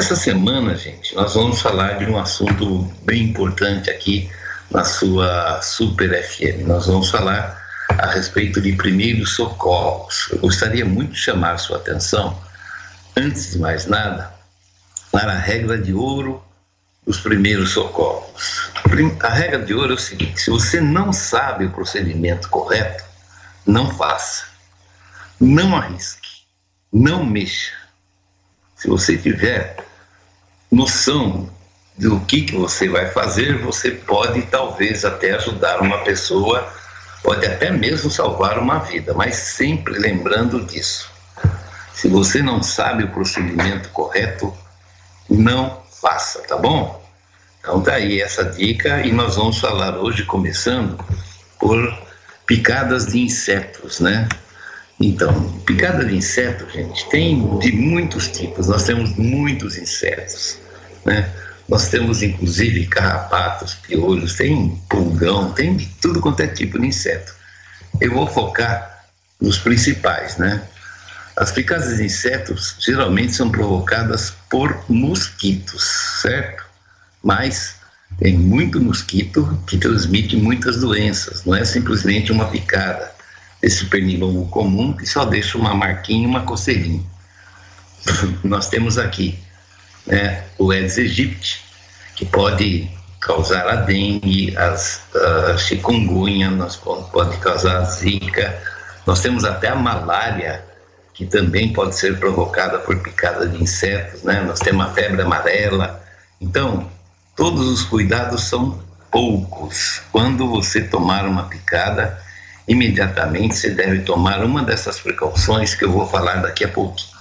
Essa semana, gente, nós vamos falar de um assunto bem importante aqui na sua Super FM. Nós vamos falar a respeito de primeiros socorros. Eu gostaria muito de chamar sua atenção, antes de mais nada, para a regra de ouro dos primeiros socorros. A regra de ouro é o seguinte: se você não sabe o procedimento correto, não faça, não arrisque, não mexa. Se você tiver noção do que, que você vai fazer, você pode talvez até ajudar uma pessoa, pode até mesmo salvar uma vida, mas sempre lembrando disso. Se você não sabe o procedimento correto, não faça, tá bom? Então tá aí essa dica e nós vamos falar hoje começando por picadas de insetos, né? Então, picada de inseto, gente, tem de muitos tipos. Nós temos muitos insetos, né? Nós temos inclusive carrapatos, piolhos, tem pulgão, tem de tudo quanto é tipo de inseto. Eu vou focar nos principais, né? As picadas de insetos geralmente são provocadas por mosquitos, certo? Mas tem muito mosquito que transmite muitas doenças, não é simplesmente uma picada esse pernilongo comum que só deixa uma marquinha, uma coceirinha. Nós temos aqui né, o Aedes aegypti, que pode causar a dengue, as, a chikungunya, nós pode causar a zika. Nós temos até a malária, que também pode ser provocada por picada de insetos, né? Nós temos a febre amarela. Então, todos os cuidados são poucos. Quando você tomar uma picada, imediatamente você deve tomar uma dessas precauções que eu vou falar daqui a pouquinho.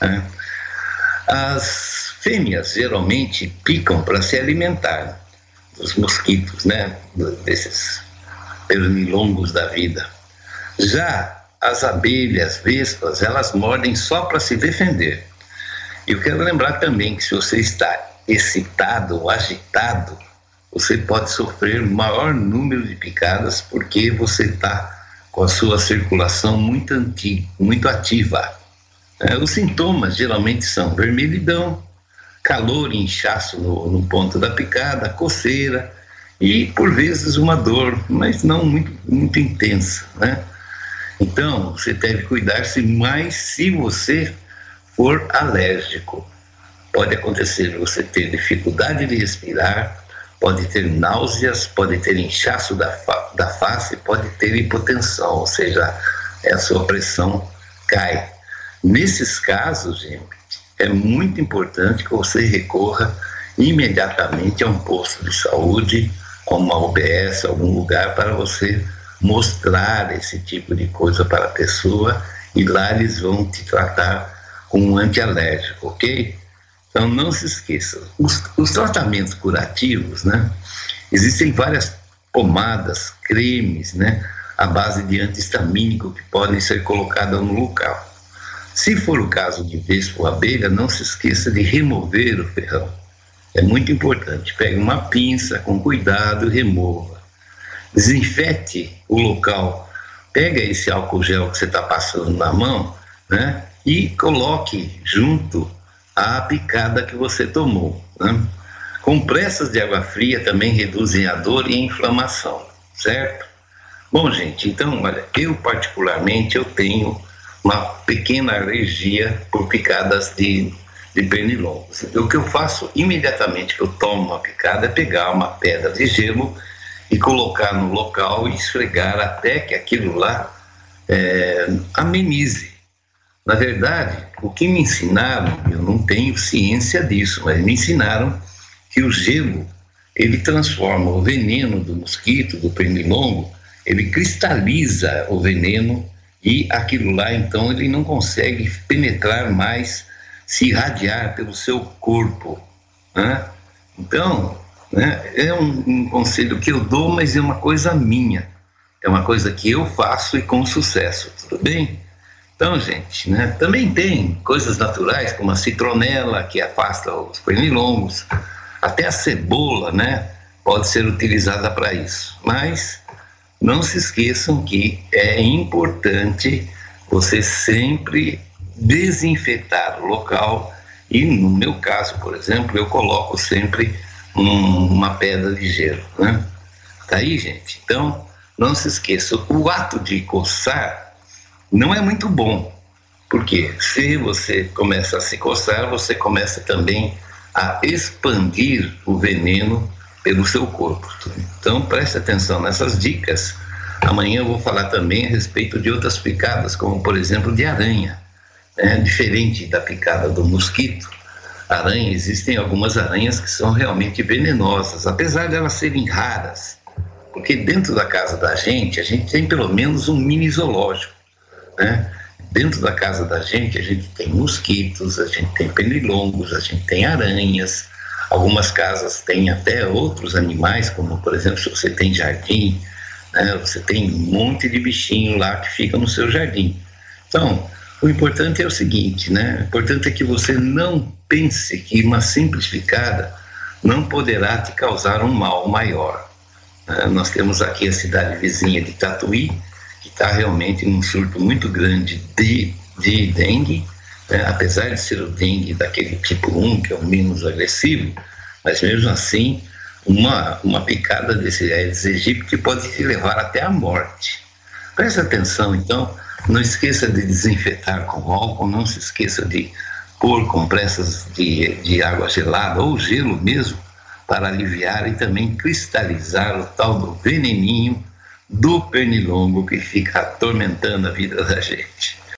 Né? As fêmeas geralmente picam para se alimentar dos mosquitos, né? desses pernilongos da vida. Já as abelhas, vespas, elas mordem só para se defender. E eu quero lembrar também que se você está excitado agitado, você pode sofrer maior número de picadas porque você está com a sua circulação muito, antiga, muito ativa. É, os sintomas geralmente são vermelhidão, calor e inchaço no, no, ponto da picada, coceira e, por vezes, uma dor, mas não muito, muito intensa. Né? Então, você deve cuidar-se mais se você for alérgico. Pode acontecer você ter dificuldade de respirar, pode ter náuseas, pode ter inchaço da, fa da face, pode ter hipotensão, ou seja, a sua pressão cai. Nesses casos, gente, é muito importante que você recorra imediatamente a um posto de saúde, a uma UBS, algum lugar para você mostrar esse tipo de coisa para a pessoa e lá eles vão te tratar com um antialérgico, ok? Então não se esqueça, os, os tratamentos curativos, né? Existem várias pomadas, cremes, né? À base de antihistamínico que podem ser colocadas no local. Se for o caso de vespa ou abelha, não se esqueça de remover o ferrão. É muito importante. Pegue uma pinça com cuidado e remova. Desinfete o local. Pega esse álcool gel que você está passando na mão, né? E coloque junto a picada que você tomou. Né? Compressas de água fria também reduzem a dor e a inflamação, certo? Bom, gente, então, olha, eu particularmente eu tenho uma pequena alergia por picadas de, de pernilongos. O que eu faço imediatamente que eu tomo uma picada é pegar uma pedra de gelo e colocar no local e esfregar até que aquilo lá é, amenize. Na verdade, o que me ensinaram, eu não tenho ciência disso, mas me ensinaram que o gelo ele transforma o veneno do mosquito, do pernilongo, ele cristaliza o veneno e aquilo lá então ele não consegue penetrar mais, se irradiar pelo seu corpo. Né? Então, né, é um, um conselho que eu dou, mas é uma coisa minha, é uma coisa que eu faço e com sucesso, tudo bem? Então, gente, né, também tem coisas naturais, como a citronela, que afasta os pernilongos, até a cebola, né, pode ser utilizada para isso. Mas não se esqueçam que é importante você sempre desinfetar o local E no meu caso, por exemplo, eu coloco sempre um, uma pedra de gelo, né? Tá aí, gente? Então, não se esqueça, o ato de coçar não é muito bom. Porque se você começa a se coçar, você começa também a expandir o veneno pelo seu corpo. Então preste atenção nessas dicas. Amanhã eu vou falar também a respeito de outras picadas, como por exemplo de aranha. É diferente da picada do mosquito. Aranha, existem algumas aranhas que são realmente venenosas, apesar de elas serem raras. Porque dentro da casa da gente, a gente tem pelo menos um mini zoológico. Né? Dentro da casa da gente, a gente tem mosquitos, a gente tem pernilongos, a gente tem aranhas. Algumas casas têm até outros animais, como por exemplo, se você tem jardim, né, você tem um monte de bichinho lá que fica no seu jardim. Então, o importante é o seguinte, né? O importante é que você não pense que uma simplificada não poderá te causar um mal maior. Uh, nós temos aqui a cidade vizinha de Tatuí, que está realmente num surto muito grande de, de dengue, né? apesar de ser o dengue daquele tipo 1, que é o menos agressivo, mas mesmo assim, uma, uma picada desse Aedes aegypti pode te levar até a morte. Preste atenção, então, não esqueça de desinfetar com álcool, não se esqueça de pôr compressas de, de água gelada ou gelo mesmo para aliviar e também cristalizar o tal do veneninho do pernilongo que fica atormentando a vida da gente.